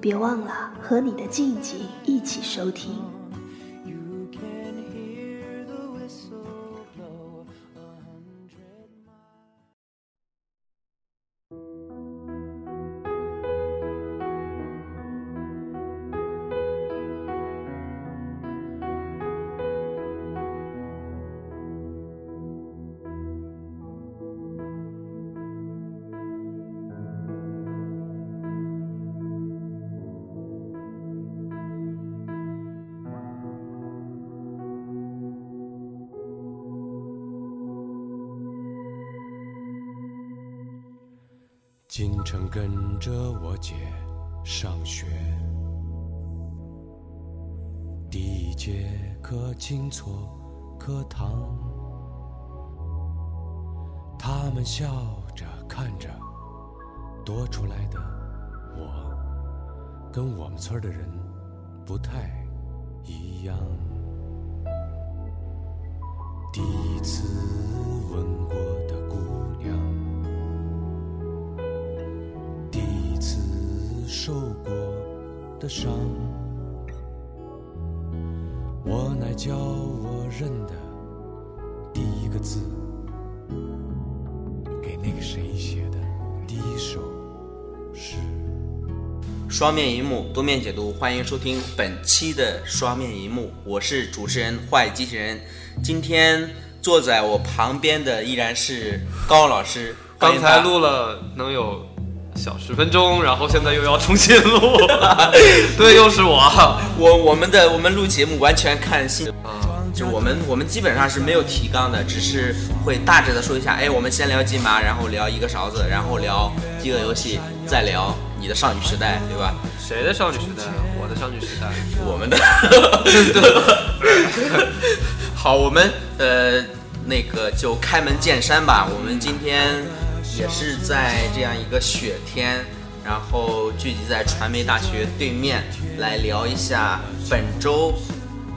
别忘了和你的静静一起收听。进城跟着我姐上学，第一节课进错课堂，他们笑着看着多出来的我，跟我们村的人不太一样。第一次吻过受过的伤，我乃教我认的第一个字，给那个谁写的第一首诗。双面银幕多面解读，欢迎收听本期的双面银幕，我是主持人坏机器人。今天坐在我旁边的依然是高老师。刚才录了能有。小十分钟，然后现在又要重新录，对，又是我，我我们的我们录节目完全看心，啊，就我们我们基本上是没有提纲的，只是会大致的说一下，哎，我们先聊金麻，然后聊一个勺子，然后聊饥饿游戏，再聊你的少女时代，对吧？谁的少女时代？我的少女时代，我们的。好，我们呃那个就开门见山吧，我们今天。也是在这样一个雪天，然后聚集在传媒大学对面来聊一下本周，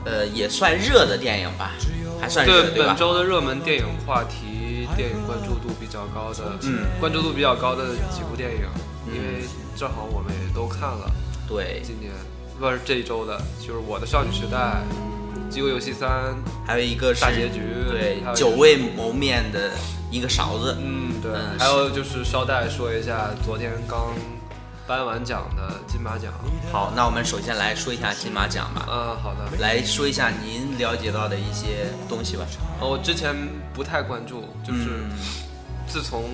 呃，也算热的电影吧，还算热对本周的热门电影话题，电影关注度比较高的，嗯，关注度比较高的几部电影，因为正好我们也都看了。对，今年不是这一周的，就是《我的少女时代》。饥饿游戏三，还有一个是大结局，对，久未谋面的一个勺子，嗯，对，还有就是捎带说一下昨天刚颁完奖的金马奖。好，那我们首先来说一下金马奖吧。嗯，好的，来说一下您了解到的一些东西吧。我之前不太关注，就是自从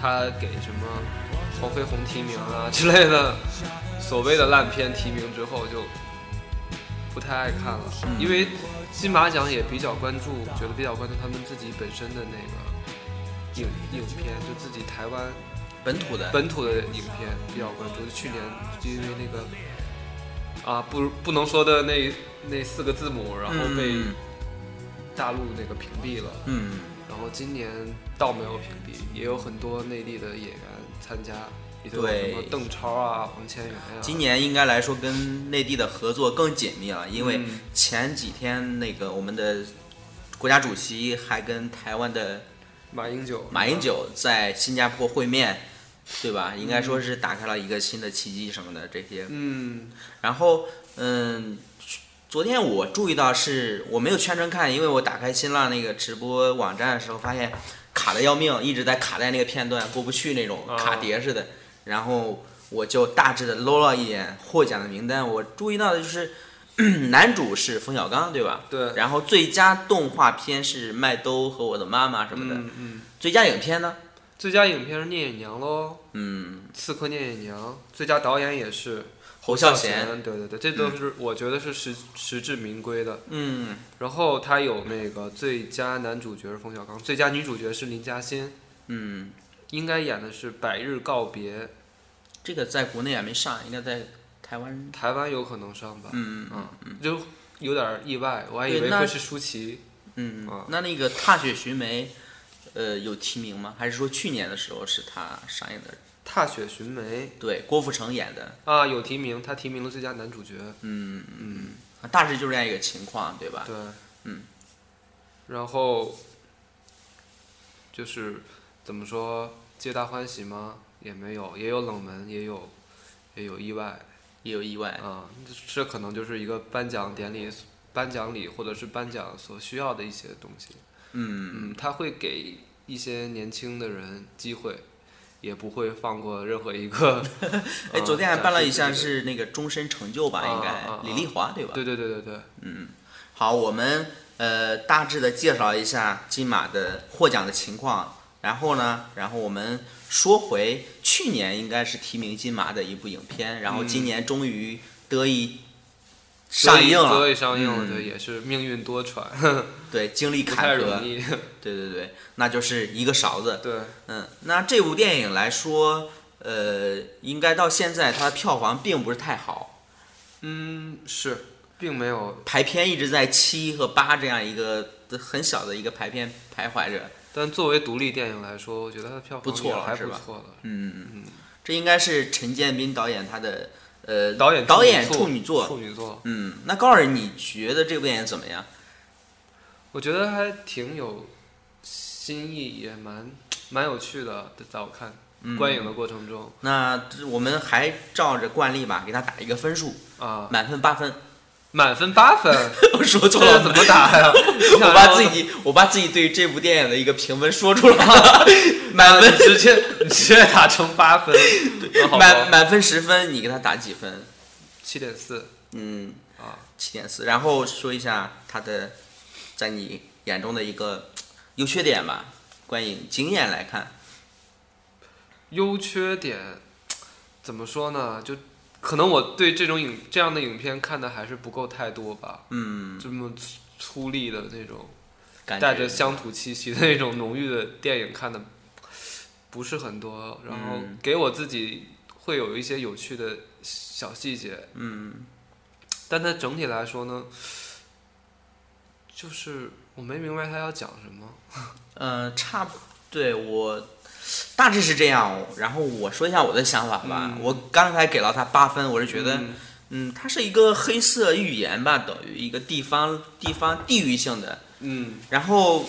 他给什么黄飞鸿提名啊之类的所谓的烂片提名之后，就。不太爱看了，因为金马奖也比较关注，觉得比较关注他们自己本身的那个影影片，就自己台湾本土的本土的影片比较关注。去年就因为那个啊不不能说的那那四个字母，然后被大陆那个屏蔽了。嗯，然后今年倒没有屏蔽，也有很多内地的演员参加。对，邓超啊，黄千源呀。今年应该来说跟内地的合作更紧密了，因为前几天那个我们的国家主席还跟台湾的马英九马英九在新加坡会面，对吧？应该说是打开了一个新的契机什么的这些。嗯。然后嗯，昨天我注意到是我没有全程看，因为我打开新浪那个直播网站的时候发现卡的要命，一直在卡在那个片段过不去那种卡碟似的。然后我就大致的搂了一眼获奖的名单，我注意到的就是 男主是冯小刚，对吧？对。然后最佳动画片是《麦兜和我的妈妈》什么的。嗯嗯。最佳影片呢？最佳影片是《聂隐娘》喽。嗯。刺客聂隐娘。最佳导演也是侯孝贤。对对对，这都是我觉得是实实至名归的。嗯。然后他有那个最佳男主角是冯小刚，最佳女主角是林嘉欣。嗯。应该演的是《百日告别》，这个在国内也没上，应该在台湾，台湾有可能上吧，嗯嗯嗯，就有点意外，我还以为会是舒淇。嗯啊，那那个《踏雪寻梅》，呃，有提名吗？还是说去年的时候是他上映的？踏雪寻梅对，郭富城演的，啊，有提名，他提名了最佳男主角。嗯嗯，大致就是这样一个情况，对吧？对，嗯，然后就是怎么说，皆大欢喜吗？也没有，也有冷门，也有也有意外也有意外。嗯、这可能就是一个颁奖典礼、颁奖礼或者是颁奖所需要的一些东西。嗯嗯，他会给一些年轻的人机会，也不会放过任何一个。哎，呃昨天还颁了一项是那个终身成就吧？啊应该李丽华对吧？自己的对对对对嗯，好，我们呃大致的介绍一下金马的获奖的情况，然后呢，然后我们说回去年应该是提名金马的一部影片，然后今年终于得以上映了，得以上映了，嗯。对，也是命运多舛，对，经历坎坷，对对对，那就是一个勺子，对，嗯，那这部电影来说，呃，应该到现在它的票房并不是太好，嗯，是，并没有，排片一直在七和八这样一个很小的一个排片徘徊着。但作为独立电影来说，我觉得它的票不房也还错了还不错了。嗯嗯嗯，这应该是陈建斌导演他的呃导演导演处处女作。处女作，嗯，那高尔，你觉得这部电影怎么样？我觉得还挺有新意，也蛮蛮有趣的，在我看嗯观影的过程中那我们还照着惯例吧，给他打一个分数，啊，满分八分。满分八分，我 说错了，怎么打呀？我把自己我把自己对这部电影的一个评分说出来了，满分直接直接打成八分，满满分十分，你给他打几分？七点四嗯，啊，七点四。然后说一下他的在你眼中的一个优缺点吧，观影经验来看。优缺点怎么说呢？就可能我对这种影这样的影片看的还是不够太多吧，嗯，这么粗粗粝的那种。带着乡土气息的那种浓郁的电影看的不是很多，然后嗯。给我自己会有一些有趣的小细节，嗯。但它整体来说呢，就是我没明白他要讲什么。呃，差不对我大致是这样。然后我说一下我的想法吧。嗯我刚才给了他八分，我是觉得，嗯嗯，它是一个黑色寓言吧，等于一个地方地方地域性的。嗯然后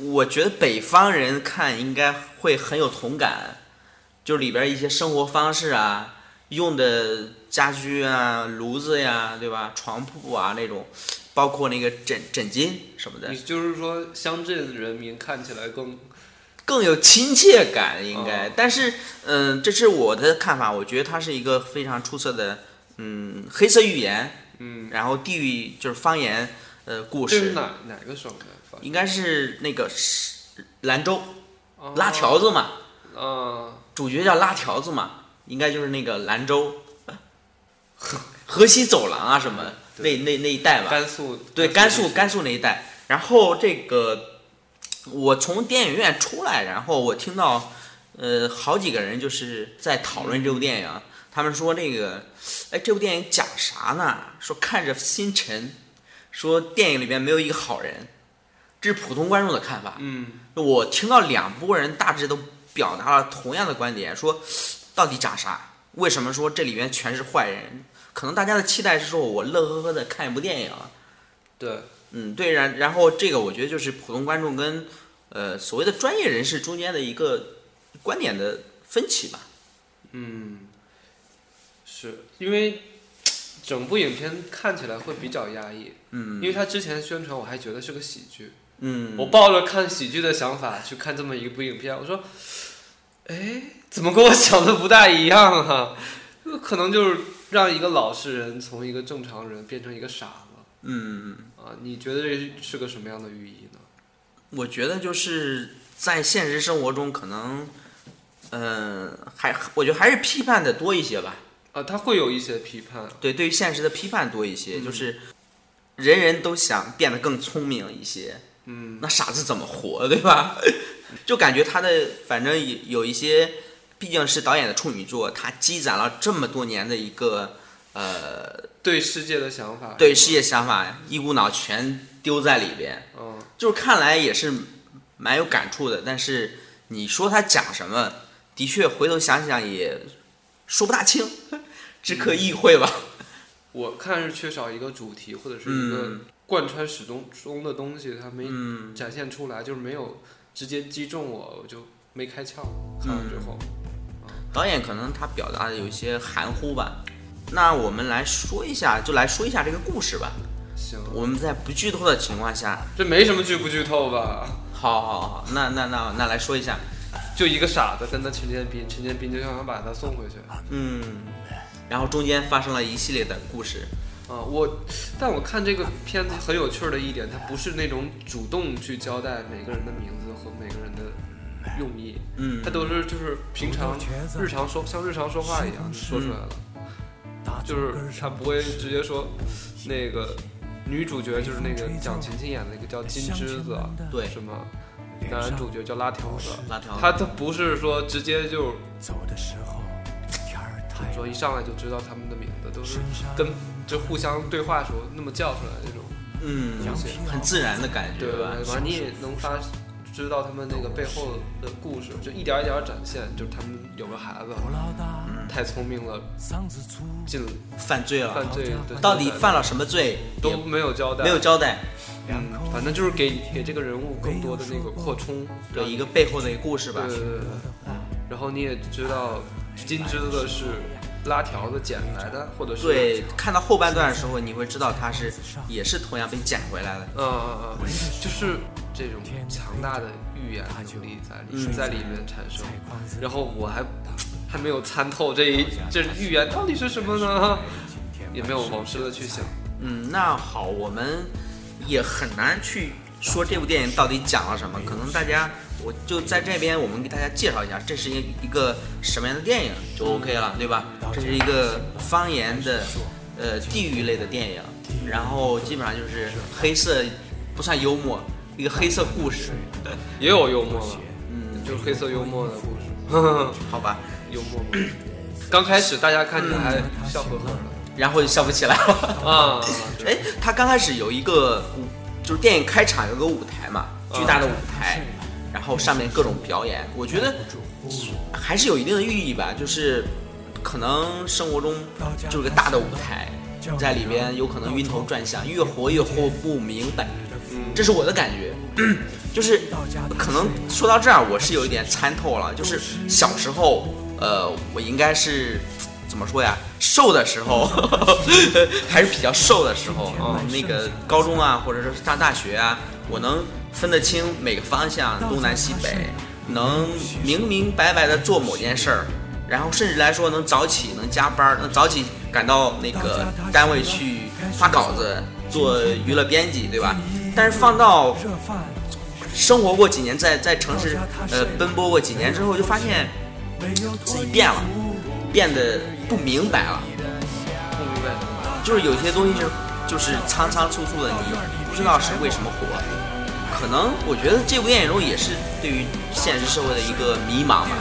我觉得北方人看应该会很有同感，就里边一些生活方式啊，用的家居啊，炉子呀，对吧？床铺啊那种，包括那个枕枕巾什么的你，就是说乡镇人民看起来更更有亲切感，应该。哦但是，嗯，这是我的看法，我觉得它是一个非常出色的，嗯，黑色寓言，嗯，然后地域就是方言，呃，故事，这是哪哪个省的？应该是那个是兰州哦拉条子嘛，啊，主角叫拉条子嘛，应该就是那个兰州河 河西走廊啊什么那那那一带吧。甘肃对，甘肃甘肃那一带。然后这个我从电影院出来，然后我听到呃好几个人就是在讨论这部电影，他们说那个哎这部电影讲啥呢？说看着心沉，说电影里面没有一个好人，这是普通观众的看法。嗯我听到两拨人大致都表达了同样的观点，说到底讲啥？为什么说这里面全是坏人？可能大家的期待是说我乐呵呵的看一部电影，对嗯，对，然然后这个我觉得就是普通观众跟呃所谓的专业人士中间的一个观点的分歧吧。嗯，是因为整部影片看起来会比较压抑，嗯因为他之前宣传我还觉得是个喜剧，嗯，我抱着看喜剧的想法去看这么一部影片，我说，哎，怎么跟我想的不大一样啊？可能就是让一个老实人从一个正常人变成一个傻子嗯，啊？你觉得这是个什么样的寓意呢？我觉得就是在现实生活中可能，嗯、还我觉得还是批判的多一些吧。啊，他会有一些批判，对，对于现实的批判多一些，嗯就是人人都想变得更聪明一些。嗯那傻子怎么活，对吧？就感觉他的反正有有一些毕竟是导演的处女作，他积攒了这么多年的一个呃对世界的想法，对世界想法，一股脑全丢在里边，嗯，就是看来也是蛮有感触的。但是你说他讲什么，的确回头想想也说不大清，只可意会吧。我看是缺少一个主题或者是一个嗯贯穿始终中的东西，他没嗯展现出来，就是没有直接击中我，我就没开窍。看完之后，导演可能他表达的有一些含糊吧。那我们来说一下，就来说一下这个故事吧。行，我们在不剧透的情况下，这没什么剧不剧透吧？好好好，那那那那来说一下，就一个傻子跟他陈建斌，陈建斌就想把他送回去。嗯，然后中间发生了一系列的故事，啊，我，但我看这个片子很有趣儿的一点，它不是那种主动去交代每个人的名字和每个人的用意，嗯它都是就是平常日常说像日常说话一样就说出来了，就是他不会直接说那个女主角就是那个蒋勤勤演的那个叫金枝子，对什么男主角叫拉条子，拉条子他他不是说直接就走的时候，天儿太说一上来就知道他们的名字，都是跟就互相对话时候那么叫出来那种。嗯，很自然的感觉对吧？完你也能发知道他们那个背后的故事，就一点一点展现，就是他们有个孩子太聪明了，进犯罪了，犯罪的到底犯了什么罪？都没有交代，没有交代，嗯，反正就是给给这个人物更多的那个扩充，对一个背后的一个故事吧。对。对对对，然后你也知道金枝子是拉条子捡来的，或者是对，看到后半段的时候，你会知道他是也是同样被捡回来的。嗯嗯嗯，就是这种强大的预言能力在里、嗯。在里面产生。然后我还还没有参透这一这预言到底是什么呢？也没有往深的去想。嗯，那好，我们也很难去说这部电影到底讲了什么。可能大家，我就在这边，我们给大家介绍一下，这是一一个什么样的电影就 OK 了，对吧？这是一个方言的，呃，地域类的电影，然后基本上就是黑色，不算幽默，一个黑色故事，也有幽默了，嗯，就是黑色幽默的故事，好吧，幽默吗。刚开始大家看起来还笑呵呵的然后就笑不起来了。啊，哎，他刚开始有一个舞，就是电影开场有个舞台嘛，巨大的舞台，然后上面各种表演，我觉得还是有一定的寓意吧，就是可能生活中就是个大的舞台，在里边有可能晕头转向，越活越活不明白，这是我的感觉。就是可能说到这儿，我是有一点参透了，就是小时候，呃，我应该是 怎么说呀？瘦的时候，还是比较瘦的时候嗯、那个高中啊，或者是上大学啊，我能分得清每个方向，东南西北，能明明白白的做某件事儿，然后甚至来说能早起，能加班儿，能早起赶到那个单位去发稿子，做娱乐编辑，对吧？但是放到生活过几年，在在城市呃奔波过几年之后，就发现自己变了，变得不明白了。不明白什么。就是有些东西是就是仓仓促促的，你不知道是为什么活。可能我觉得这部电影中也是对于现实社会的一个迷茫吧，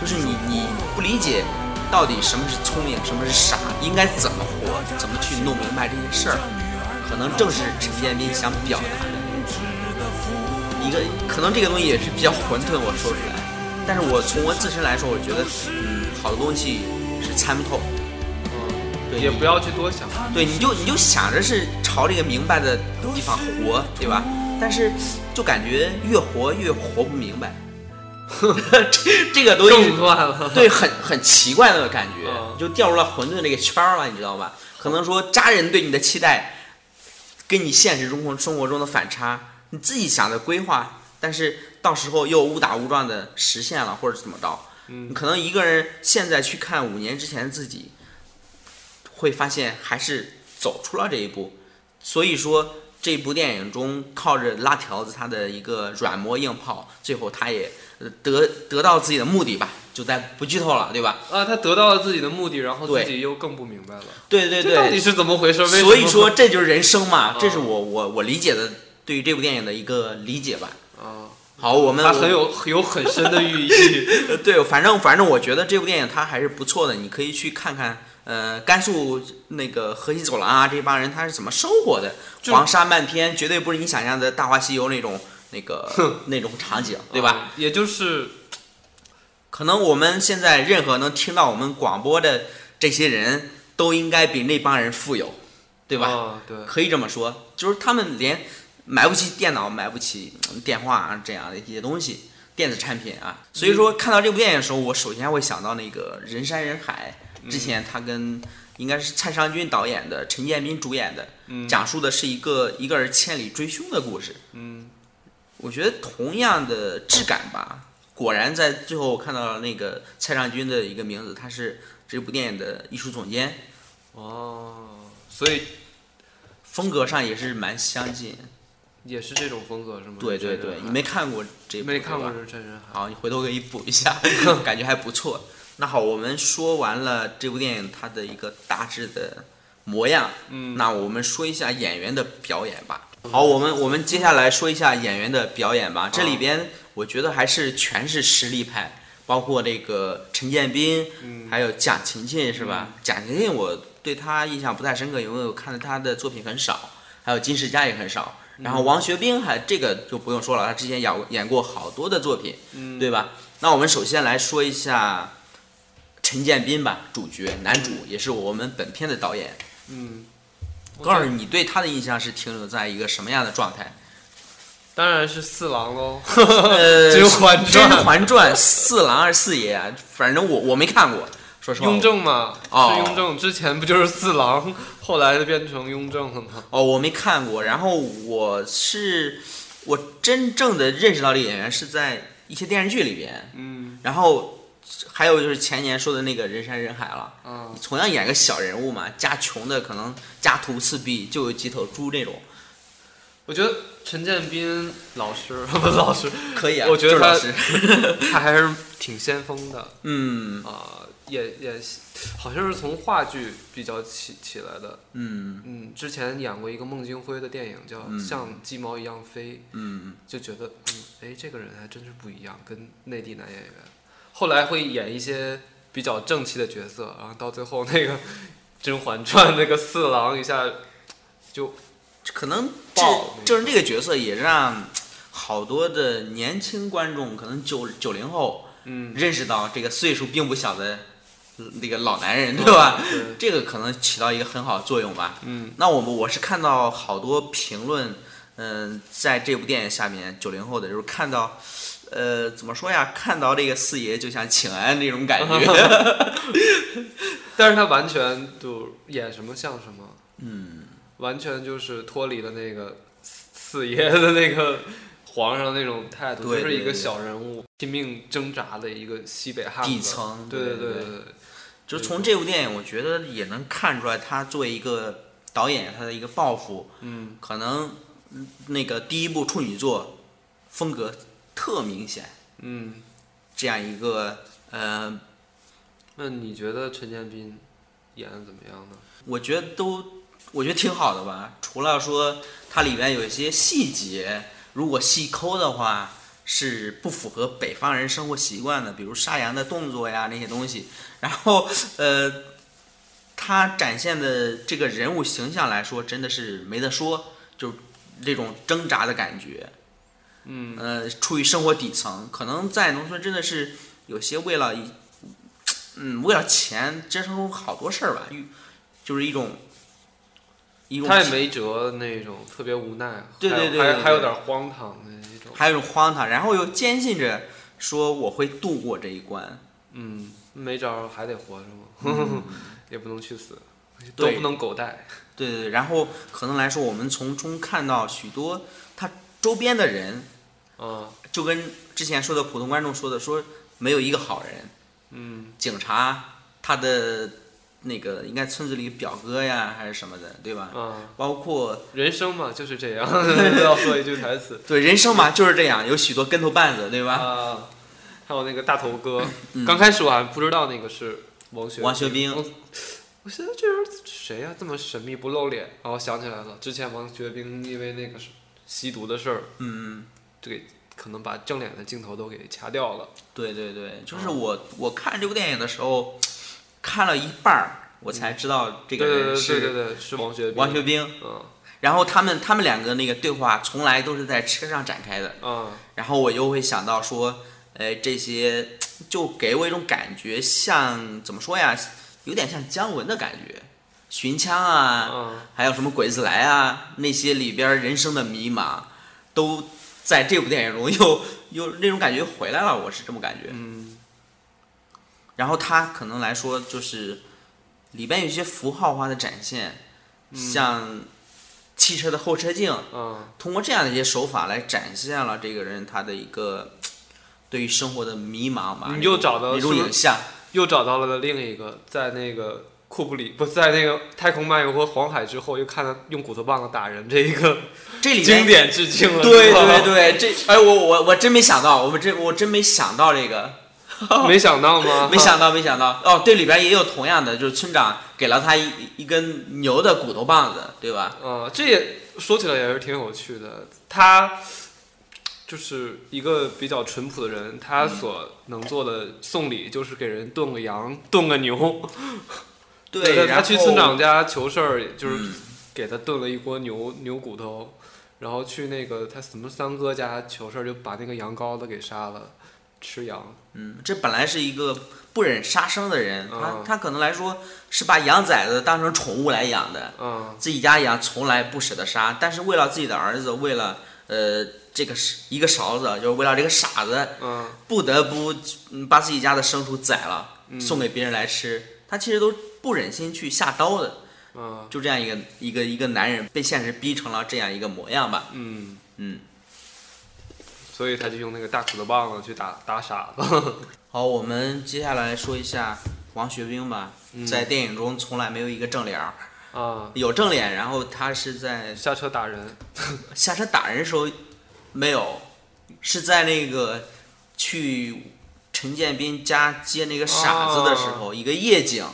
就是你你不理解到底什么是聪明，什么是傻，应该怎么活，怎么去弄明白这些事儿，可能正是陈建斌想表达的一个，可能这个东西也是比较混沌，我说出来，但是我从我自身来说，我觉得嗯，好的东西是参不透。对，也不要去多想，对，你就你就想着是朝这个明白的地方活，对吧？但是就感觉越活越活不明白，这这个东西更乱了。对，很很奇怪的感觉，嗯就掉入了混沌这个圈儿了，你知道吧？可能说家人对你的期待，跟你现实中生活中的反差，你自己想的规划，但是到时候又误打误撞的实现了，或者怎么着？嗯可能一个人现在去看五年之前的自己，会发现还是走出了这一步。所以说，这部电影中靠着拉条子他的一个软磨硬泡，最后他也呃得得到自己的目的吧，就在不剧透了，对吧？啊，他得到了自己的目的，然后自己又更不明白了，对对对到底，是怎么回事？所以说这就是人生嘛，啊这是我我我理解的对于这部电影的一个理解吧。啊，好，我们它很有有很深的寓意。呃 对，反正反正我觉得这部电影它还是不错的，你可以去看看。呃，甘肃那个河西走廊啊，这帮人他是怎么生活的？黄沙漫天，绝对不是你想象的《大话西游》那种那个那种场景，对吧？嗯？也就是可能我们现在任何能听到我们广播的这些人都应该比那帮人富有，对吧？啊对，可以这么说，就是他们连买不起电脑、买不起嗯电话啊这样的一些东西，电子产品啊。所以说，看到这部电影的时候，我首先会想到那个《人山人海》，之前他跟应该是蔡尚君导演的、陈建斌主演的，嗯讲述的是一个一个人千里追凶的故事。嗯我觉得同样的质感吧，果然在最后我看到了那个蔡尚君的一个名字，他是这部电影的艺术总监，哦，所以风格上也是蛮相近。也是这种风格是吗？对对对，你没看过这部没看过《？好，你回头可以补一下，感觉还不错。那好，我们说完了这部电影它的一个大致的模样，嗯，那我们说一下演员的表演吧。好，我们我们接下来说一下演员的表演吧。这里边我觉得还是全是实力派，包括这个陈建斌，嗯还有蒋勤勤是吧？蒋勤勤我对他印象不太深刻，因为我看的他的作品很少，还有金世佳也很少。然后王学兵还这个就不用说了，他之前演过演过好多的作品，嗯对吧？那我们首先来说一下陈建斌吧，主角男主，也是我们本片的导演。嗯，我告诉觉得你对他的印象是停留在一个什么样的状态？当然是四郎喽。呃，甄嬛传甄嬛传》四郎还是四爷啊？反正我我没看过，说实话。雍正嘛，哦是雍正，之前不就是四郎，后来就变成雍正了吗？哦，我没看过。然后我是我真正的认识到这个演员是在一些电视剧里边，嗯然后还有就是前年说的那个人山人海了。嗯，同样演个小人物嘛，家穷的可能家徒四壁，就有几头猪那种，我觉得陈建斌老师不是 老师，可以啊。我觉得他老师 他还是挺先锋的嗯啊，也也好像是从话剧比较起起来的。嗯嗯，之前演过一个孟京辉的电影叫嗯《像鸡毛一样飞》，嗯，就觉得嗯，哎，这个人还真是不一样，跟内地男演员。后来会演一些比较正气的角色，然后到最后那个《甄嬛传》那个四郎一下就可能就是这个角色也让好多的年轻观众，可能九九零后嗯，认识到这个岁数并不小的那个老男人，对吧？对，这个可能起到一个很好的作用吧。嗯那我们我是看到好多评论，嗯、在这部电影下面，九零后的就是看到，呃，怎么说呀？看到这个四爷就像请安那种感觉。但是他完全就演什么像什么，嗯，完全就是脱离了那个四四爷的那个 皇上那种态度，对就是一个小人物拼命挣扎的一个西北汉子。底层对对对对对，就从这部电影，我觉得也能看出来，他作为一个导演，他的一个抱负，嗯可能嗯那个第一部处女作风格特明显，嗯。这样一个呃，那你觉得陈建斌演的怎么样呢？我觉得都我觉得挺好的吧。除了说它里面有一些细节，如果细抠的话，是不符合北方人生活习惯的，比如杀羊的动作呀那些东西。然后呃，他展现的这个人物形象来说，真的是没得说，就是这种挣扎的感觉。嗯呃，处于生活底层，可能在农村真的是有些为了一，嗯，为了钱折腾出好多事儿吧，就是一种一种他也没辙那种，特别无奈，对对对对对还有点荒唐的那种。还有一种荒唐，然后又坚信着说我会度过这一关。嗯，没招儿还得活着嘛，也不能去死，都不能狗带。对对对，然后可能来说，我们从中看到许多他周边的人，嗯，就跟之前说的普通观众说的，说没有一个好人，嗯警察他的那个应该村子里表哥呀还是什么的，对吧？啊，包括人生嘛就是这样，要说一句台词 对人生嘛就是这样，有许多跟头绊子，对吧？啊。还有那个大头哥，嗯刚开始我还不知道那个是王学王学兵我我觉得这人谁呀、这么神秘不露脸？然后想起来了，之前王学兵因为那个是吸毒的事儿，嗯，就给可能把正脸的镜头都给掐掉了。对对对，就是嗯我我看这部电影的时候，看了一半儿，我才知道这个人是对对，是王学兵。王学兵。嗯然后他们他们两个那个对话从来都是在车上展开的，嗯然后我又会想到说，呃，这些就给我一种感觉像怎么说呀，有点像姜文的感觉，寻枪啊，嗯还有什么鬼子来啊，那些里边人生的迷茫，都在这部电影中 又又那种感觉回来了，我是这么感觉。嗯然后它可能来说就是里边有一些符号化的展现，像汽车的后车镜，嗯通过这样的一些手法来展现了这个人他的一个对于生活的迷茫吧。你又找到一种影像，又找到了另一个，在那个库布里不在那个《太空漫游》和《黄海》之后，又看到用骨头棒子打人这一个这里经典致敬了。对对对，这 哎我我我真没想到，我们真我真没想到这个，没想到吗？没想到没想到哦，对里边也有同样的，就是村长给了他一一根牛的骨头棒子，对吧？呃，这也说起来也是挺有趣的。他就是一个比较淳朴的人，他所能做的送礼就是给人炖个羊、炖个牛。对，他去村长家求事儿，就是嗯给他炖了一锅牛牛骨头，然后去那个他什么三哥家求事儿，就把那个羊羔子给杀了，吃羊。嗯，这本来是一个不忍杀生的人，他嗯他可能来说是把羊崽子当成宠物来养的，嗯自己家羊从来不舍得杀，但是为了自己的儿子，为了呃这个是一个勺子，就是为了这个傻子，嗯不得不嗯把自己家的牲畜宰了，嗯送给别人来吃。他其实都不忍心去下刀的，嗯就这样一个一个一个男人被现实逼成了这样一个模样吧。嗯，嗯，所以他就用那个大骨头棒子去打打傻子。好，我们接下来说一下王学兵吧，嗯在电影中从来没有一个正脸儿，啊，有正脸，然后他是在下车打人。下车打人的时候没有，是在那个去陈建斌家接那个傻子的时候，一个夜景，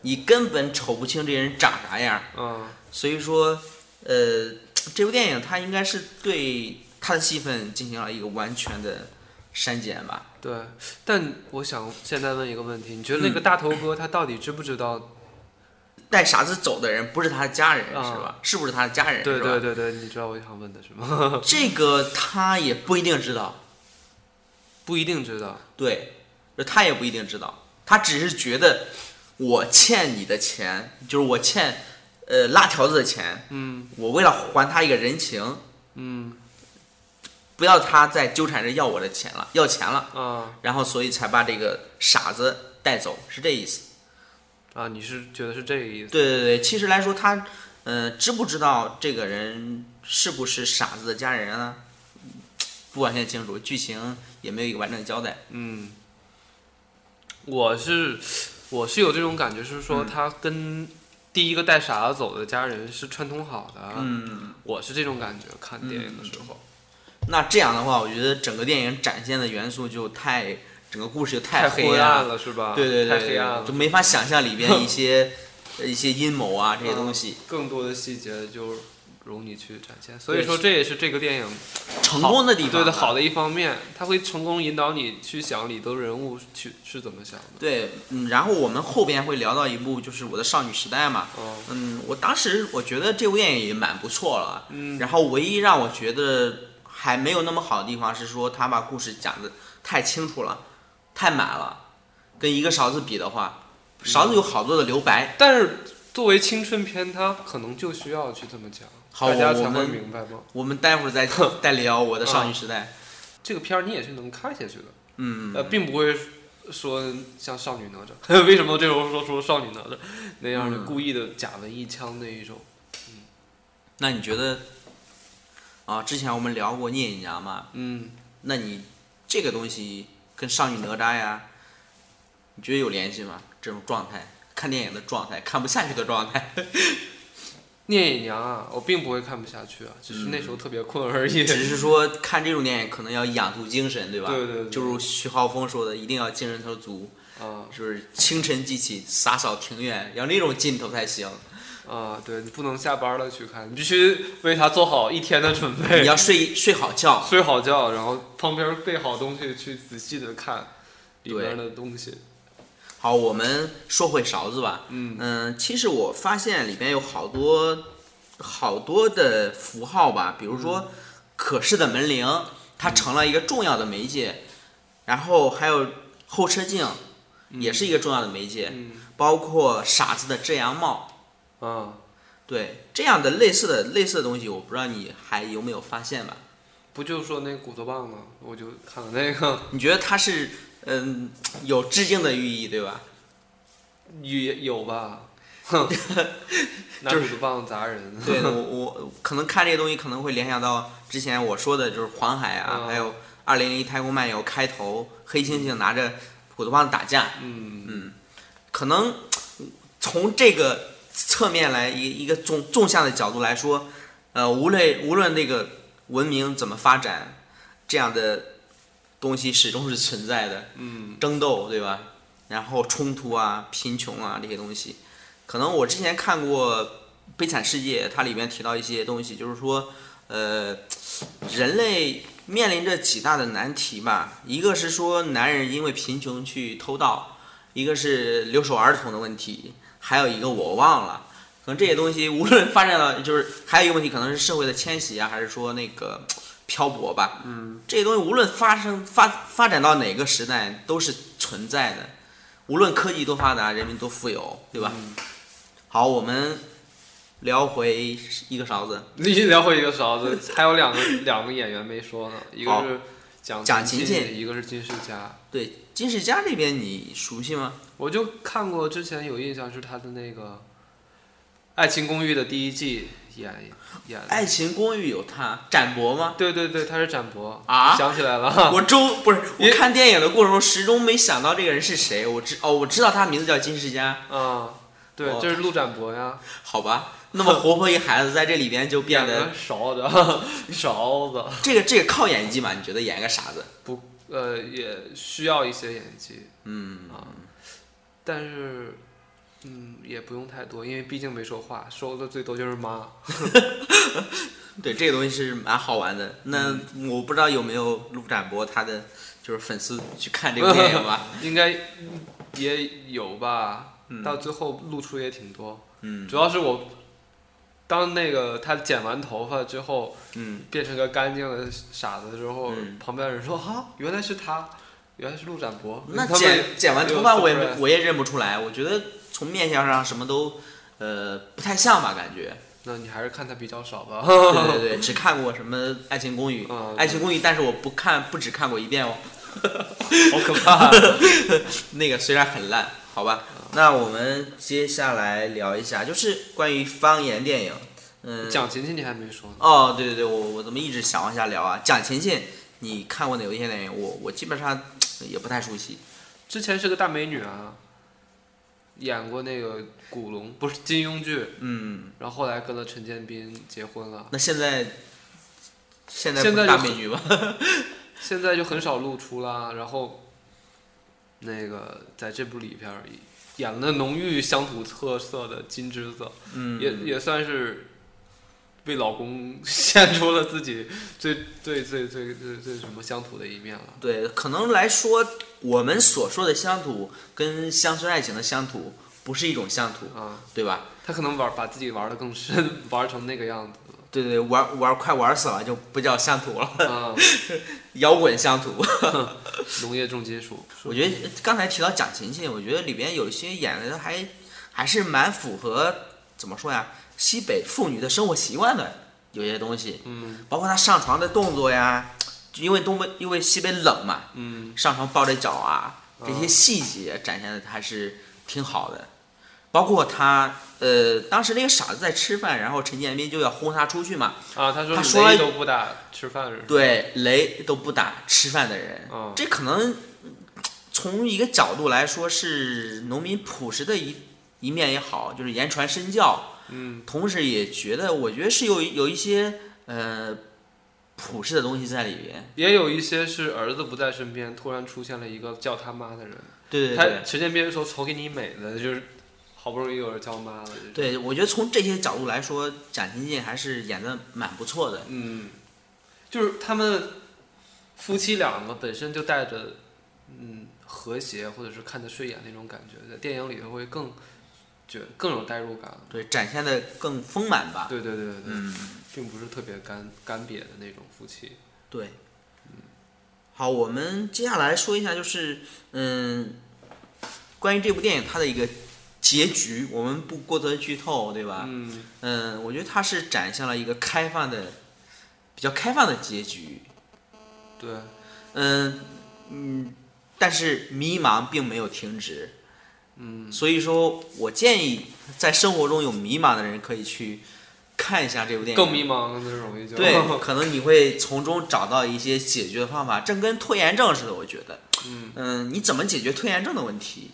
你根本瞅不清这人长啥样。嗯所以说，呃，这部电影它应该是对他的戏份进行了一个完全的删减吧。对，但我想现在问一个问题，你觉得那个大头哥他到底知不知道？带傻子走的人不是他的家人、啊是吧？是不是他的家人？对对对对，你知道我想问的是吗？这个他也不一定知道。不一定知道。对，他也不一定知道，他只是觉得我欠你的钱，就是我欠呃拉条子的钱，嗯我为了还他一个人情，嗯不要他再纠缠着要我的钱了，要钱了，啊然后所以才把这个傻子带走，是这意思。啊，你是觉得是这个意思？对对对，其实来说他，呃，知不知道这个人是不是傻子的家人呢？不完全清楚，剧情也没有一个完整的交代。嗯，我是我是有这种感觉，是说嗯他跟第一个带傻子走的家人是串通好的。嗯，我是这种感觉，看电影的时候。那这样的话，我觉得整个电影展现的元素就太，整个故事就太黑暗了，是吧？对对对，太黑暗了，就没法想象里边 一些呃一些阴谋啊这些东西。更多的细节就容你去展现。所以说，这也是这个电影成功的地方，对的好。的一方面，它会成功引导你去想里头人物去是怎么想的。对，嗯，然后我们后边会聊到一部就是我的少女时代嘛，哦，嗯，我当时我觉得这部电影也蛮不错了，嗯然后唯一让我觉得还没有那么好的地方是说他把故事讲的太清楚了，太满了，跟一个勺子比的话，勺子有好多的留白，但是作为青春片，它可能就需要去这么讲，好大家才会明白吗？我们待会儿再再聊我的少女时代，这个片儿你也是能看下去的，嗯，呃，并不会说像少女哪吒，为什么这时候说说少女哪吒那样的嗯。故意的假文艺腔那一种？嗯。那你觉得啊，之前我们聊过聂隐娘嘛，嗯，那你这个东西跟少女哪吒呀，你觉得有联系吗？这种状态，看电影的状态，看不下去的状态，聂隐娘啊，我并不会看不下去啊，只是那时候特别困而已。只是说看这种电影可能要养足精神，对吧？对对对就如徐浩峰说的，一定要精神头足，啊，就是清晨记起洒扫庭院，要那种劲头才行。啊，对你不能下班了去看，你必须为他做好一天的准备你，要睡睡好觉。睡好觉，然后旁边备好东西去仔细的看里边的东西。好，我们说回勺子吧。嗯其实我发现里边有好多好多的符号吧，比如说可视的门铃，它成了一个重要的媒介，然后还有后车镜，也是一个重要的媒介，嗯包括傻子的遮阳帽。啊，对这样的类似的类似的东西，我不知道你还有没有发现吧？不就是说那骨头棒吗？我就看了那个，你觉得它是嗯有致敬的寓意，对吧？也有吧，哼，拿骨头棒砸人。对我我可能看这些东西可能会联想到之前我说的就是黄海啊，嗯还有二零零一太空漫游开头黑猩猩拿着骨头棒打架，嗯嗯可能从这个侧面来一一个纵纵向的角度来说，呃，无论无论那个文明怎么发展，这样的东西始终是存在的，嗯争斗对吧？然后冲突啊、贫穷啊这些东西，可能我之前看过《悲惨世界》，它里面提到一些东西，就是说，呃，人类面临着几大的难题吧。一个是说男人因为贫穷去偷盗，一个是留守儿童的问题，还有一个我忘了。可能这些东西无论发展到，就是还有一个问题，可能是社会的迁徙啊，还是说那个漂泊吧。嗯，这些东西无论发生发发展到哪个时代都是存在的，无论科技多发达，人民多富有，对吧？嗯好，我们聊回一个勺子，你聊回一个勺子，还有两个两个演员没说呢，一个是蒋蒋勤勤勤一个是金世佳。对金世佳这边你熟悉吗？我就看过之前有印象是他的那个《爱情公寓》的第一季演演。爱情公寓有他，展博吗？对对对，他是展博啊想起来了，我终不是我看电影的过程中始终没想到这个人是谁，我知哦我知道他名字叫金世佳，嗯，对，哦这是陆展博呀，好吧，那么活泼一孩子在这里边就变得 勺子，勺子，这个这个靠演技嘛？你觉得演个傻子？不，呃，也需要一些演技，嗯啊，但是，嗯，也不用太多，因为毕竟没说话，说的最多就是妈。对，这个东西是蛮好玩的。那嗯我不知道有没有陆展博他的就是粉丝去看这个电影吧？应该也有吧，嗯到最后露出也挺多。嗯主要是我当那个他剪完头发之后，嗯，变成个干净的傻子之后，嗯旁边人说啊，原来是他，原来是陆展博。那剪剪完头发我也我也认不出来，我觉得从面相上什么都呃不太像吧，感觉。那你还是看他比较少吧。对对对，只看过什么《爱情公寓》嗯爱情公寓》，但是我不看，不只看过一遍哦。好可怕。那个虽然很烂，好吧。那我们接下来聊一下，就是关于方言电影。嗯，蒋勤勤你还没说呢。哦，对对对，我我怎么一直想往下聊啊？蒋勤勤，你看过哪一些电影？我我基本上也不太熟悉。之前是个大美女啊，演过那个古龙，不是金庸剧，嗯，然后后来跟了陈建斌结婚了，那现在现在现在就大美女吧？现在就很少露出啦。然后那个在这部里边演了浓郁乡土特色的金枝子，嗯，也也算是为老公献出了自己最最最最最最什么乡土的一面了。对，可能来说，我们所说的乡土跟乡村爱情的乡土不是一种乡土，啊，对吧？他可能玩把自己玩的更深，玩成那个样子对对，玩玩快玩死了，就不叫乡土了。摇滚乡土。农业重金属，我觉得刚才提到蒋勤勤，我觉得里边有一些演的还还是蛮符合怎么说呀，西北妇女的生活习惯的，有些东西，嗯包括她上床的动作呀，因为东北因为西北冷嘛，嗯上床抱着脚啊，这些细节展现的还是挺好的。包括他，呃，当时那个傻子在吃饭，然后陈建斌就要轰他出去嘛。啊，他说他说雷都不打吃饭的人，对，雷都不打吃饭的人，嗯这可能从一个角度来说是农民朴实的一一面也好，就是言传身教，嗯同时也觉得，我觉得是有有一些呃朴实的东西在里边。也有一些是儿子不在身边，突然出现了一个叫他妈的人。他对对对，陈建斌说“瞅给你美的”，就是好不容易有人叫妈了。对，我觉得从这些角度来说，展婷静还是演的蛮不错的。嗯，就是他们夫妻两个本身就带着嗯和谐或者是看着顺眼那种感觉，在电影里头会更觉更有代入感。对，展现的更丰满吧。对对对对对，嗯，并不是特别干干瘪的那种夫妻。对。嗯好，我们接下来说一下，就是嗯，关于这部电影它的一个结局，我们不过多剧透，对吧？嗯嗯，我觉得它是展现了一个开放的、比较开放的结局。对，嗯嗯，但是迷茫并没有停止。嗯所以说我建议在生活中有迷茫的人可以去看一下这部电影。更迷茫更容易就对，可能你会从中找到一些解决的方法，正跟拖延症似的，我觉得。嗯嗯，你怎么解决拖延症的问题？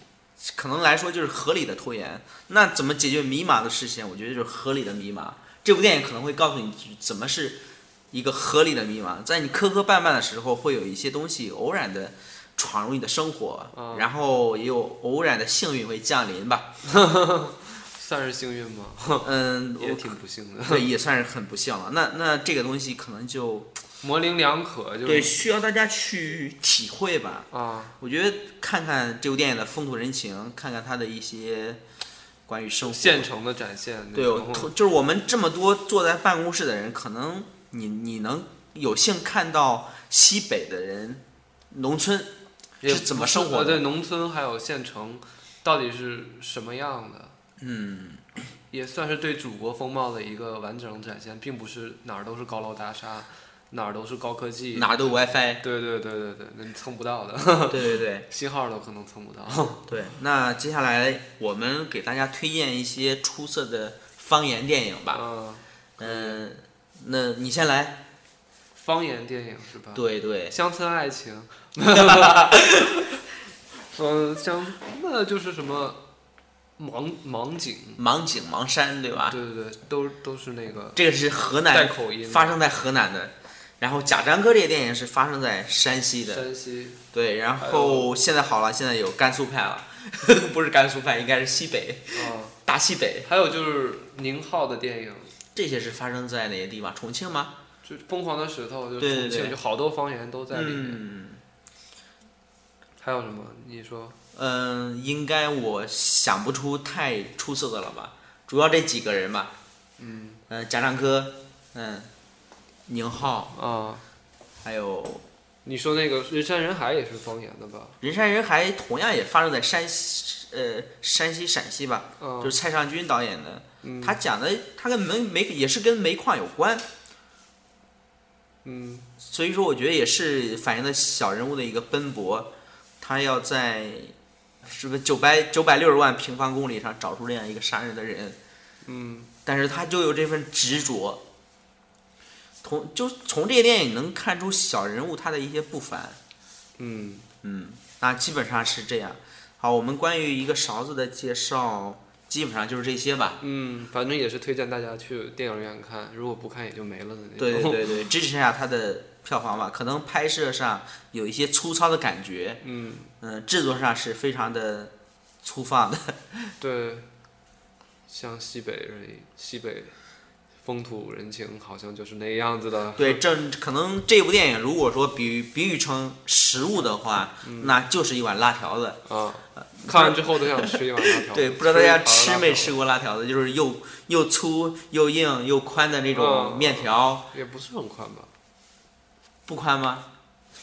可能来说就是合理的拖延。那怎么解决迷茫的事情？我觉得就是合理的迷茫。这部电影可能会告诉你怎么是一个合理的迷茫。在你磕磕绊绊的时候，会有一些东西偶然的闯入你的生活，啊然后也有偶然的幸运会降临吧。算是幸运吗？嗯，也挺不幸的，对，也算是很不幸了。那那这个东西可能就模棱两可，就对需要大家去体会吧。啊，我觉得看看这部电影的风土人情，看看它的一些关于生活现成的展现对，就是我们这么多坐在办公室的人，可能你你能有幸看到西北的人，农村也是怎么生活的呃对，农村还有县城，到底是什么样的？嗯，也算是对祖国风貌的一个完整展现，并不是哪儿都是高楼大厦，哪儿都是高科技。哪儿都有 WiFi，对对对对对，那你蹭不到的，对对对 信号都可能蹭不到。对。那接下来我们给大家推荐一些出色的方言电影吧。嗯，嗯，那你先来。方言电影是吧？对对，乡村爱情。嗯，像那就是什么盲盲井，盲井盲山，对吧？对对对，都都是那个这个是河带南口音，发生在河南的，然后贾樟柯这个电影是发生在山西的，山西对，然后现在好了，现在有甘肃派了，不是甘肃派，应该是西北，啊，大西北。还有就是宁浩的电影，这些是发生在哪些地方？重庆吗？就《疯狂的石头》，就对对对重庆，就好多方言都在里面。嗯还有什么？你说？嗯，应该我想不出太出色的了吧？主要这几个人吧，嗯嗯，贾樟柯，嗯，宁浩，啊，还有你说那个《人山人海》也是方言的吧？人山人海，同样也发生在山西，呃，山西陕西吧，啊，就是蔡尚君导演的。嗯他讲的他跟煤煤也是跟煤矿有关，嗯所以说我觉得也是反映了小人物的一个奔波，他要在是不是九百九百六十万平方公里上找出这样一个杀人的人，嗯但是他就有这份执着。从就从这个电影能看出小人物他的一些不凡，嗯嗯，那基本上是这样。好，我们关于一个勺子的介绍，基本上就是这些吧。嗯，反正也是推荐大家去电影院看，如果不看也就没了的那种。对对对对，支持一下他的票房吧。可能拍摄上有一些粗糙的感觉，嗯，嗯，制作上是非常的粗放的。对，像西北人，西北风土人情好像就是那样子的。对，这可能这部电影如果说比喻比喻成食物的话，那就是一碗辣条子。啊，看完之后都想吃一碗辣条。对，不知道大家吃没吃过辣条子，就是又又粗又硬又宽的那种嗯面条，也不是很宽吧？不宽吗？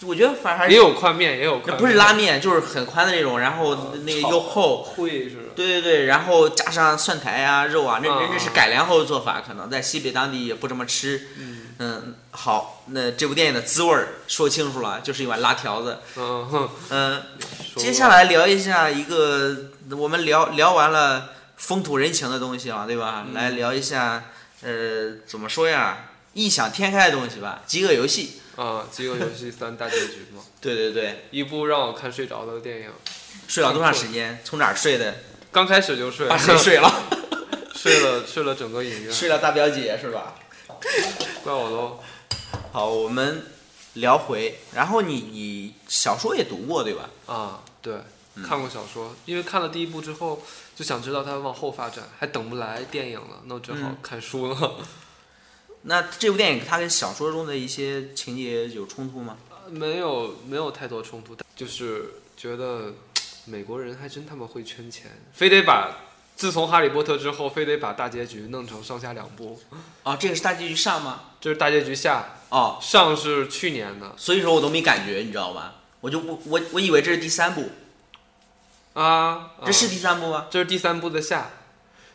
我觉得反正还也有宽面，也有宽不是拉面，就是很宽的那种，然后那个又厚。会是吧？对对对，然后加上蒜苔啊、肉啊，那嗯那那是改良后的做法，可能在西北当地也不这么吃。嗯嗯，好，那这部电影的滋味儿说清楚了，就是一碗拉条子。嗯。嗯，接下来聊一下一个，我们聊聊完了风土人情的东西啊，对吧？嗯来聊一下，呃，怎么说呀？异想天开的东西吧，饥饿游戏。啊，《饥饿游戏三》大结局嘛，对对对，一部让我看睡着的电影。睡了多长时间？从哪儿睡的？刚开始就睡，把谁睡了？睡了睡了整个影院，睡了大表姐是吧？怪我喽。好，我们聊回，然后你你小说也读过对吧？啊，对，看过小说，因为看了第一部之后就想知道它往后发展，还等不来电影了，那我只好嗯看书了。那这部电影它跟小说中的一些情节有冲突吗？没有没有太多冲突，就是觉得美国人还真他妈会圈钱，非得把自从哈利波特之后，非得把大结局弄成上下两部，哦，这个是大结局上吗？这是大结局下，哦，上是去年的所以说我都没感觉，你知道吧？我就我我我以为这是第三部，啊，这是啊第三部吗？这是第三部的下，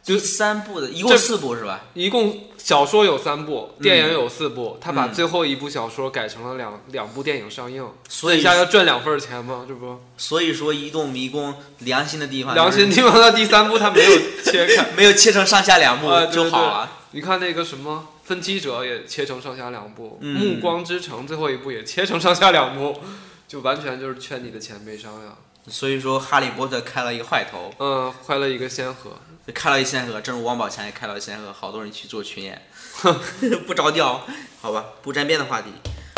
第三部的，一共四部是吧？一共小说有三部，嗯电影有四部，他把嗯最后一部小说改成了两两部电影上映，所以一下要赚两份儿钱吗？这不所以说移动迷宫良心的地方，良心地方到第三部他没有切开。没有切成上下两部就好了。你看那个什么《分歧者》也切成上下两部，嗯暮光之城》最后一部也切成上下两部，就完全就是圈你的钱没商量。所以说哈利波特开了一个坏头，嗯，坏了一个先河。开了一先河，正如王宝强也开了一先河，好多人去做群演，不着调，好吧，不沾边的话题。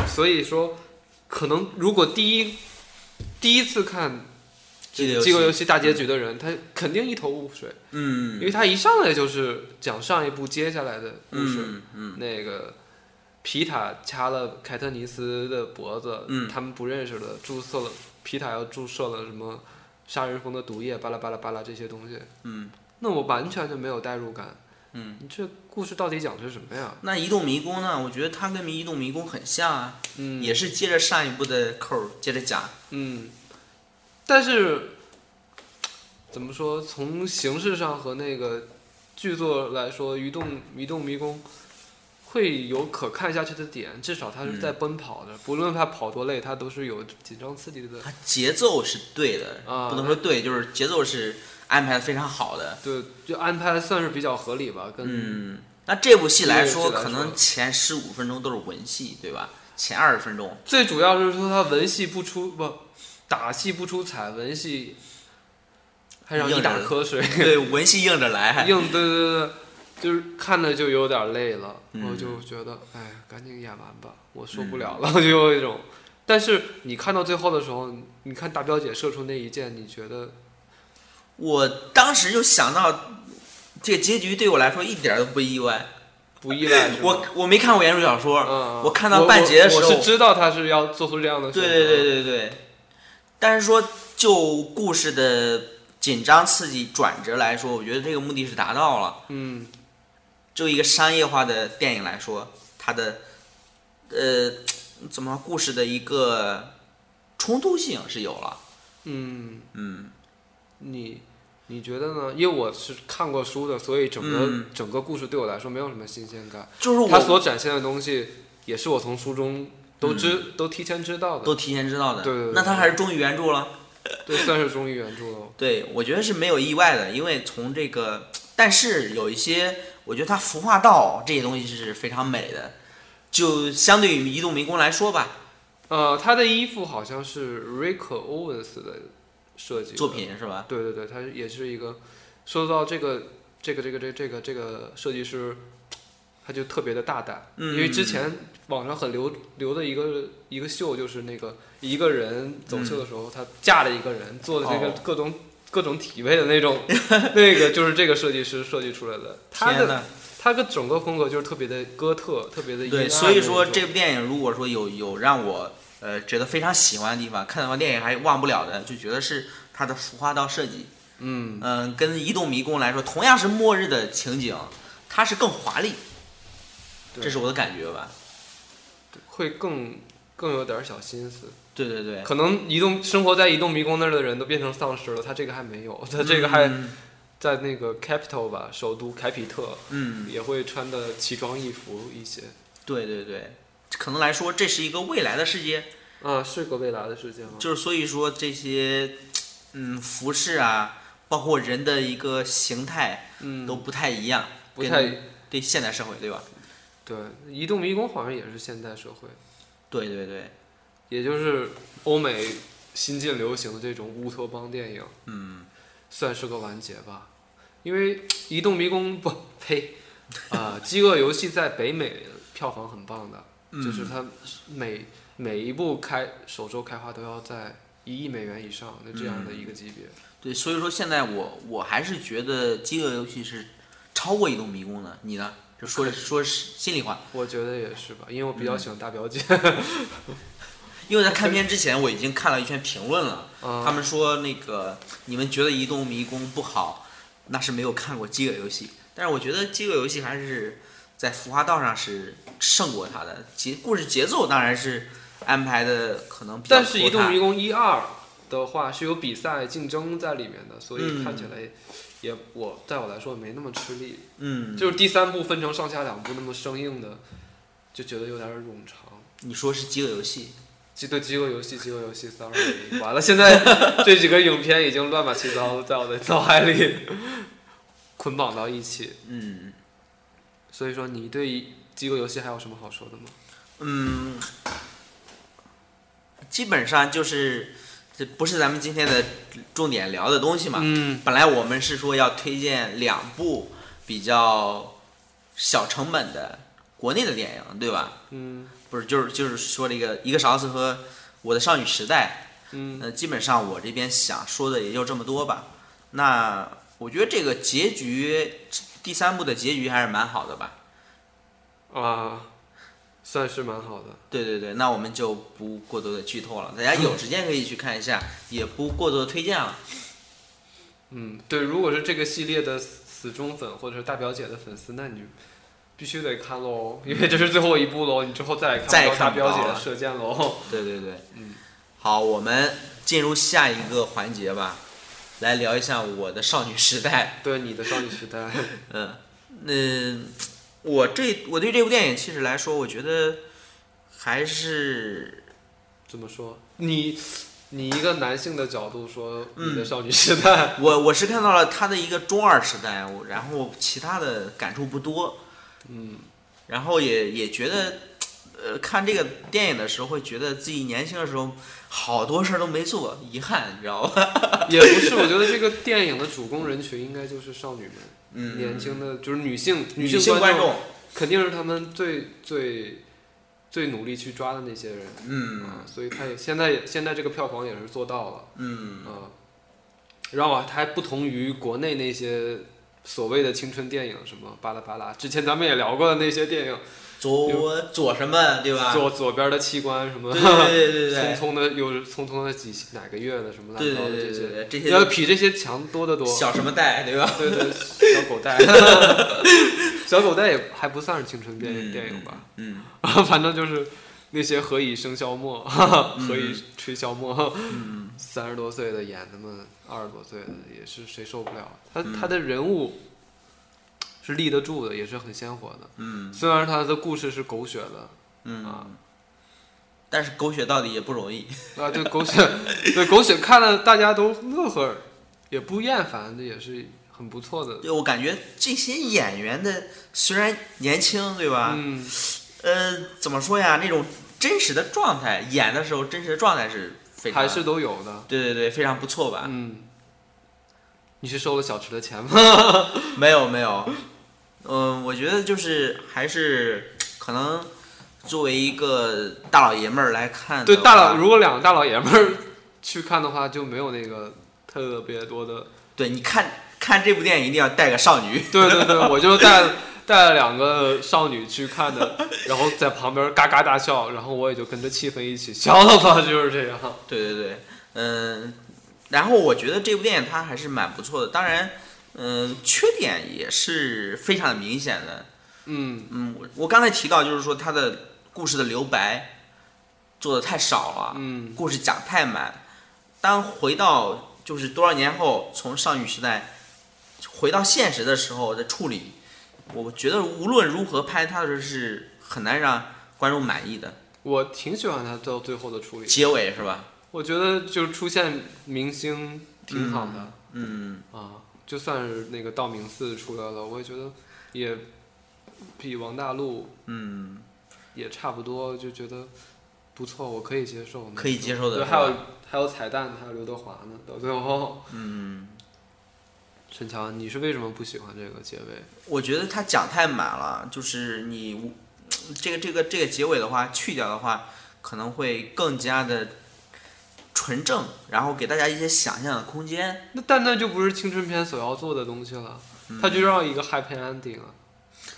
所以说，可能如果第一第一次看这个《饥饿游戏》大结局的人，他肯定一头雾水，嗯，因为他一上来就是讲上一部接下来的故事。嗯嗯。那个皮塔掐了凯特尼斯的脖子，嗯。他们不认识的，注射了皮塔要注射了什么杀人蜂的毒液，巴拉巴拉巴拉这些东西，嗯那我完全就没有代入感。嗯，你这故事到底讲的是什么呀？那移动迷宫呢？我觉得它跟移动迷宫很像啊，嗯，也是接着上一部的扣儿接着讲。嗯，但是怎么说？从形式上和那个剧作来说，《移动移动迷宫》会有可看下去的点，至少它是在奔跑的，不论它跑多累，它都是有紧张刺激的。它节奏是对的，啊不能说对，就是节奏是安排的非常好的。对，就安排的算是比较合理吧，跟、嗯，那这部戏来说，可能前十五分钟都是文戏，对吧？前二十分钟，最主要是说他文戏不出不打戏不出彩，文戏还让你打瞌睡，对，文戏硬着来，硬对对对，就是看着就有点累了，嗯我就觉得哎，赶紧演完吧，我受不了了，就有一种。但是你看到最后的时候，你看大表姐射出那一箭，你觉得我当时就想到，这个结局对我来说一点都不意外。不意外？我我没看过原著小说，嗯，我看到半截的时候我我是知道他是要做出这样的选择，对对对对对，但是说就故事的紧张刺激转折来说，我觉得这个目的是达到了。嗯就一个商业化的电影来说，它的呃怎么说故事的一个冲突性是有了。嗯，嗯，你你觉得呢？因为我是看过书的，所以整个、嗯整个故事对我来说没有什么新鲜感。就是他我所展现的东西，也是我从书中都知、都提前知道的，都提前知道的。对对对那他还是忠于原著了。对，算是忠于原著了。对，我觉得是没有意外的，因为从这个，但是有一些，我觉得他服化道这些东西是非常美的，就相对于移动迷宫来说吧，呃，他的衣服好像是 Rick Owens 的设计作。品是吧？对对对，他也是一个。说到这个这个这个这个这个这个设计师，他就特别的大胆，嗯因为之前网上很流流的一个一个秀，就是那个一个人走秀的时候，他架了一个人做的这个哦各种、各种体位的那种，那个就是这个设计师设计出来的。他的他的整个风格就是特别的哥特，特别的阴对，所以说这部电影如果说有有让我呃觉得非常喜欢的地方，看完电影还忘不了的，就觉得是它的服化道设计。嗯嗯、跟移动迷宫来说，同样是末日的情景，它是更华丽，这是我的感觉吧。会更更有点小心思。对对对，可能移动生活在移动迷宫那儿的人都变成丧尸了，他这个还没有，他这个还嗯在那个 capital 吧，首都凯比特，嗯，也会穿的奇装异服一些。对对对，可能来说这是一个未来的世界，啊，是个未来的世界吗？就是所以说这些嗯服饰啊，包括人的一个形态嗯，都不太一样，不太对现代社会对吧？对。移动迷宫好像也是现代社会，对对对，也就是欧美新近流行的这种乌托邦电影，嗯算是个完结吧。因为移动迷宫不呸，啊、饥饿游戏在北美票房很棒的，嗯就是它每每一步开首周开花都要在一亿美元以上的这样的一个级别。对，所以说现在我我还是觉得饥饿游戏是超过移动迷宫的。你呢？就说 说是心里话，我觉得也是吧，因为我比较喜欢大表姐。因为在看片之前我已经看了一篇评论了，啊他们说那个你们觉得移动迷宫不好，那是没有看过饥饿游戏。但是我觉得饥饿游戏还是在服化道上是胜过他的节故事节奏当然是安排的可能比较但是移动迷宫宫一二的话是有比赛竞争在里面的，所以嗯看起来也我在我来说没那么吃力。嗯，就是第三部分成上下两部那么生硬的，就觉得有点儿冗长。你说是饥饿游戏，饥对饥饿游戏，饥饿游戏，sorry，完了，现在 这几个影片已经乱八七糟，在我的脑海里 捆绑到一起。嗯所以说，你对机构游戏还有什么好说的吗？嗯，基本上就是这不是咱们今天的重点聊的东西嘛。嗯本来我们是说要推荐两部比较小成本的国内的电影，对吧？嗯不是，就是就是说这个一个勺子和我的少女时代。嗯呃，基本上我这边想说的也就这么多吧。那我觉得这个结局，第三部的结局还是蛮好的吧。啊，算是蛮好的。对对对，那我们就不过多的剧透了，大家有时间可以去看一下，也不过多的推荐了。嗯，对，如果是这个系列的死死忠粉或者是大表姐的粉丝，那你必须得看喽，因为这是最后一部喽，你之后再也再也看不到大看表姐的射箭喽。对对对，嗯，好，我们进入下一个环节吧，来聊一下我的少女时代。对，你的少女时代，嗯，那我这我对这部电影其实来说，我觉得还是怎么说？你你一个男性的角度说你的嗯少女时代，我我是看到了他的一个中二时代，我然后其他的感触不多，嗯，然后也也觉得，呃，看这个电影的时候会觉得自己年轻的时候好多事儿都没做，遗憾，你知道吧？也不是，我觉得这个电影的主攻人群应该就是少女们，嗯，年轻的就是女性女性观众，肯定是他们最最最努力去抓的那些人。嗯。啊，所以他也现在现在这个票房也是做到了，嗯。啊，然后它还不同于国内那些所谓的青春电影，什么巴拉巴拉，之前咱们也聊过的那些电影，左左什么对吧？左左边的器官什么，对对对对匆对匆的又是匆匆的几哪个月的什么的这些，对对对对，这些要比这些强多得多。小什么带对吧？对对，小狗带，小狗带也还不算是青春电影、电影吧，嗯 反正就是那些何以笙箫默，何以吹箫默，嗯三十多岁的演他们二十多岁的，也是谁受不了？他嗯他的人物是立得住的，也是很鲜活的。嗯虽然他的故事是狗血的嗯啊但是狗血到底也不容易。啊，对狗血，对狗血看了大家都乐呵，也不厌烦，这也是很不错的。对我感觉这些演员的虽然年轻对吧？嗯，呃，怎么说呀？那种真实的状态，演的时候真实的状态是非常还是都有的。对对对，非常不错吧？嗯，你是收了小池的钱吗？没 有没有，嗯、我觉得就是还是可能作为一个大老爷们儿来看，对，大老如果两个大老爷们儿 去看的话，就没有那个特别多的。对，你看看这部电影一定要带个少女，对对对，我就带 带了两个少女去看的，然后在旁边嘎嘎大笑，然后我也就跟着气氛一起笑了吧，就是这样。对对对，嗯、然后我觉得这部电影它还是蛮不错的，当然，嗯、缺点也是非常的明显的，嗯。嗯，我我刚才提到就是说他的故事的留白做的太少了，嗯。故事讲太满。当回到就是多少年后，从少女时代回到现实的时候的处理，我觉得无论如何拍它的时候是很难让观众满意的。我挺喜欢他到最后的处理，结尾是吧？我觉得就出现明星挺好的、嗯，啊，就算是那个道明寺出来了，我也觉得也比王大陆嗯，也差不多，就觉得不错，我可以接受。可以接受的对，还有还有彩蛋，还有刘德华呢，到最后。嗯，陈强，你是为什么不喜欢这个结尾？我觉得他讲太满了，就是你无这个这个这个结尾的话去掉的话，可能会更加的纯正，然后给大家一些想象的空间。那但那就不是青春片所要做的东西了，它就要一个 happy ending 啊。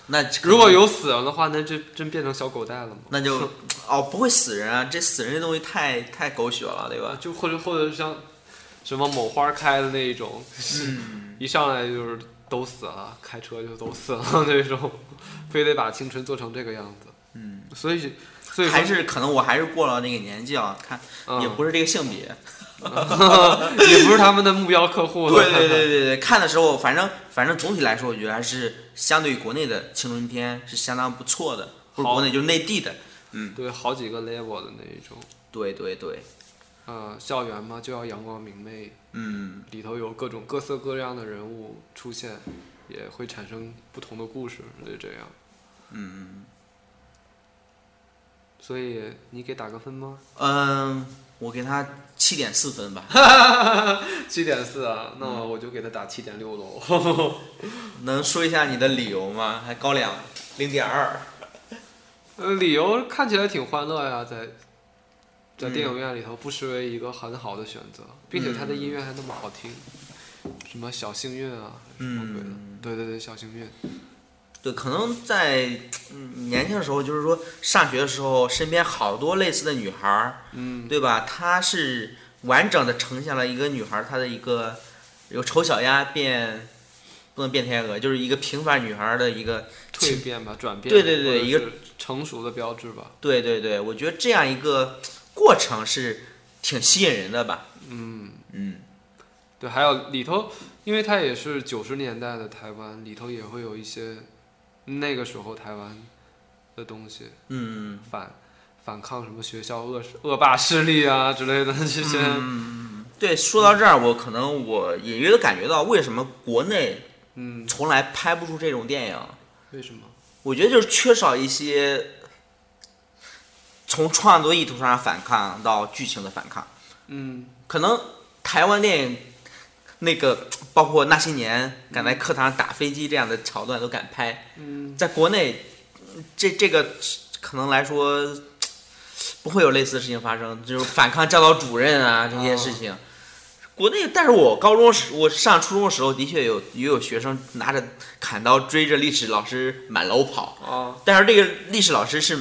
那如果有死人的话，那就真变成小狗带了吗。那就 哦不会死人啊，这死人这东西太太狗血了，对吧？就或者或者像什么某花开的那一种，嗯一上来就是都死了，开车就都死了那种，非得把青春做成这个样子。嗯，所以所以还是可能我还是过了那个年纪啊，看嗯也不是这个性别。也不是他们的目标客户。对对对对对，看的时候，反正反正总体来说，我觉得还是相对于国内的青春片是相当不错的，不是好国内就是内地的。嗯对，好几个 level 的那一种。对对对，呃，校园嘛就要阳光明媚，嗯，里头有各种各色各样的人物出现，也会产生不同的故事，就这样。嗯所以你给打个分吗？嗯，我给他七点四分吧。七点四啊，那我就给他打七点六喽。能说一下你的理由吗？还高两零点二。呃，理由看起来挺欢乐呀，在在电嗯影院里头不失为一个很好的选择，并且他的音乐还那么好听，什么小幸运啊，什么鬼的？嗯对对对，小幸运。对，可能在嗯年轻的时候，就是说上学的时候，身边好多类似的女孩儿，嗯，对吧？她是完整的呈现了一个女孩儿她的一个由丑小鸭变不能变天鹅，就是一个平凡女孩儿的一个蜕变吧，转变。对对对一个成熟的标志吧。对对对，我觉得这样一个过程是挺吸引人的吧。嗯，嗯对，还有里头，因为它也是九十年代的台湾，里头也会有一些那个时候台湾的东西，嗯反反抗什么学校恶恶霸势力啊之类的 这些。嗯，对，说到这儿，我可能我隐约的感觉到为什么国内嗯，从来拍不出这种电影。为什么？我觉得就是缺少一些从创作意图上反抗到剧情的反抗。嗯可能台湾电影那个包括那些年敢在课堂上打飞机这样的桥段都敢拍，嗯。在国内这这个可能来说不会有类似的事情发生，就是反抗教导主任啊这些事情。国内，但是我高中时，我上初中的时候，的确有也有学生拿着砍刀追着历史老师满楼跑，啊，但是这个历史老师是，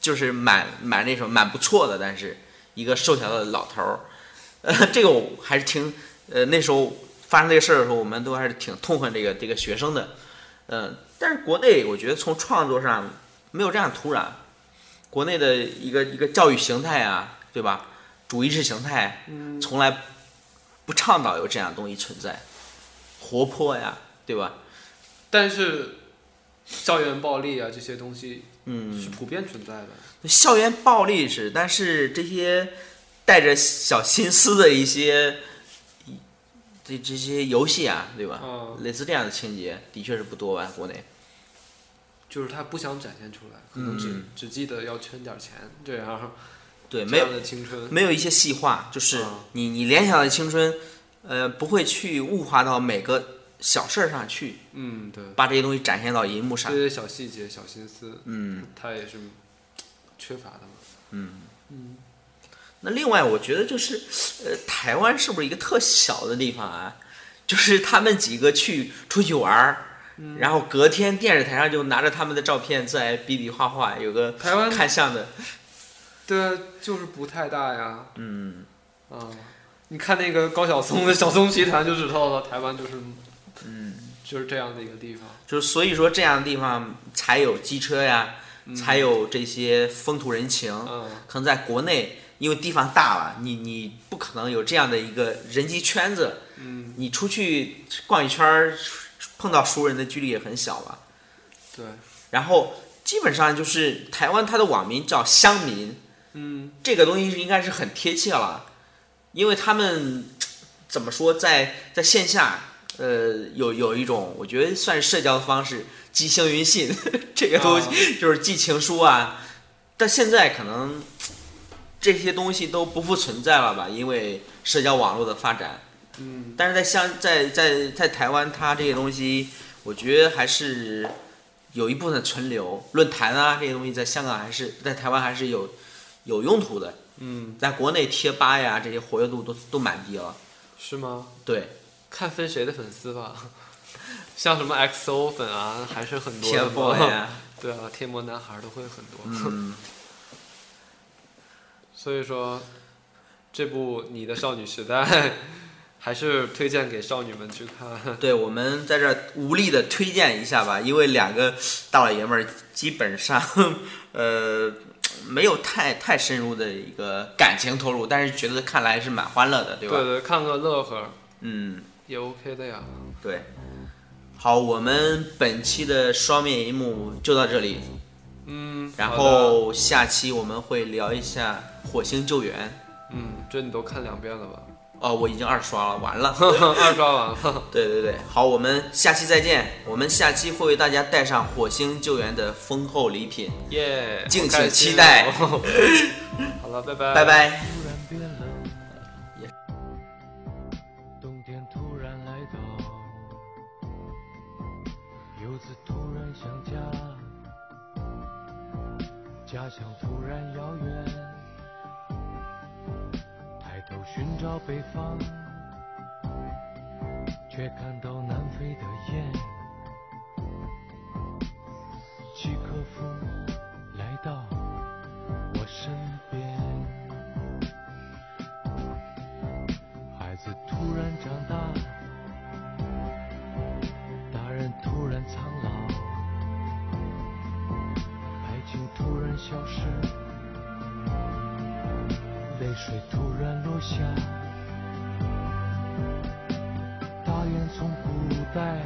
就是蛮蛮那什么蛮不错的，但是一个瘦小的老头儿，呃，这个我还是挺，呃，那时候发生这个事儿的时候，我们都还是挺痛恨这个这个学生的，嗯、但是国内我觉得从创作上没有这样土壤，国内的一个一个教育形态啊，对吧？主意识形态从来不倡导有这样的东西存在，活泼呀，对吧？但是校园暴力啊这些东西嗯，是普遍存在的。校园暴力是，但是这些带着小心思的一些这这些游戏啊，对吧？嗯类似这样的情节的确是不多吧，国内。就是他不想展现出来，可能只、嗯只记得要圈点钱，这样 对，没有的青春。没有一些细化，就是嗯你你联想的青春，呃，不会去物化到每个小事儿上去，嗯，对，把这些东西展现到银幕上这。些小细节、小心思，嗯他也是缺乏的嘛。嗯。嗯，那另外，我觉得就是，呃，台湾是不是一个特小的地方啊？就是他们几个去出去玩儿，嗯然后隔天电视台上就拿着他们的照片在比比划划，有个台湾看相的，对啊，就是不太大呀。嗯啊，你看那个高晓松的《晓松奇谈》就知道了，台湾就是嗯，就是这样的一个地方。就是所以说这样的地方才有机车呀，才有这些风土人情。嗯，可能在国内，因为地方大了，你你不可能有这样的一个人际圈子，嗯，你出去逛一圈儿，碰到熟人的几率也很小吧。对，然后基本上就是台湾它的网名叫乡民，嗯。这个东西应该是很贴切了，因为他们怎么说，在在线下，呃，有有一种我觉得算是社交的方式，寄幸运信 这个东西就是寄情书啊，但现在可能这些东西都不复存在了吧，因为社交网络的发展。嗯，但是在香在在在台湾，它这些东西，我觉得还是有一部分存留。论坛啊这些东西，在香港还是在台湾还是有有用途的。嗯，在国内贴吧呀这些活跃度都都蛮低了。是吗？对，看分谁的粉丝吧，像什么 XO 粉啊，还是很多的 TFBOY 嘛呀，对啊，贴膜男孩都会很多。嗯，所以说，这部《你的少女时代》还是推荐给少女们去看。对，我们在这儿无力的推荐一下吧，因为两个大老爷们儿基本上，呃，没有太太深入的一个感情投入，但是觉得看来是蛮欢乐的，对吧？对对，看个乐呵嗯，也 OK 的呀。对。好，我们本期的双面一幕就到这里，嗯，然后下期我们会聊一下火星救援。嗯，这你都看两遍了吧？哦，我已经二刷了，完了。二刷完了。对对对，好，我们下期再见。我们下期会为大家带上火星救援的丰厚礼品，耶、敬请期待哦 好了，拜拜，拜。拜。像突然遥远，抬头寻找北方，却看到南飞的雁。契诃夫消失，泪水突然落下。大雁从古代。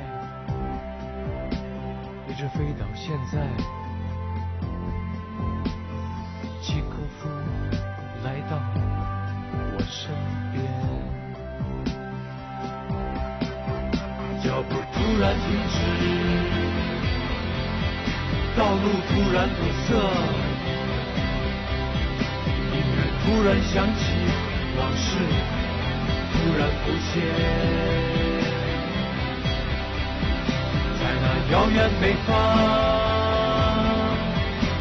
一直飞到现在，契诃夫来到我身边。脚步突然停止，道路突然堵塞，突然想起，往事突然浮现。在那遥远北方，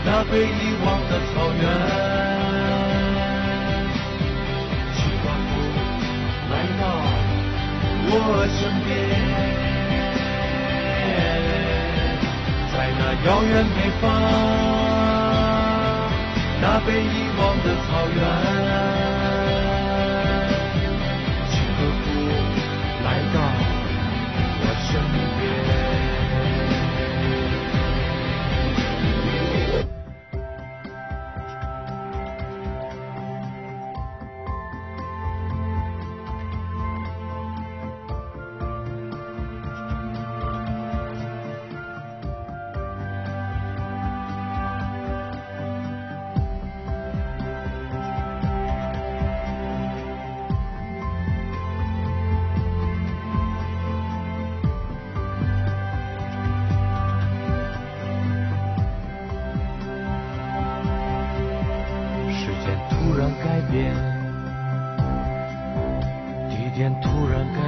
那被遗忘的草原，契诃夫来到我身边。在那遥远北方，那被遗忘的草原，边，地点突然改变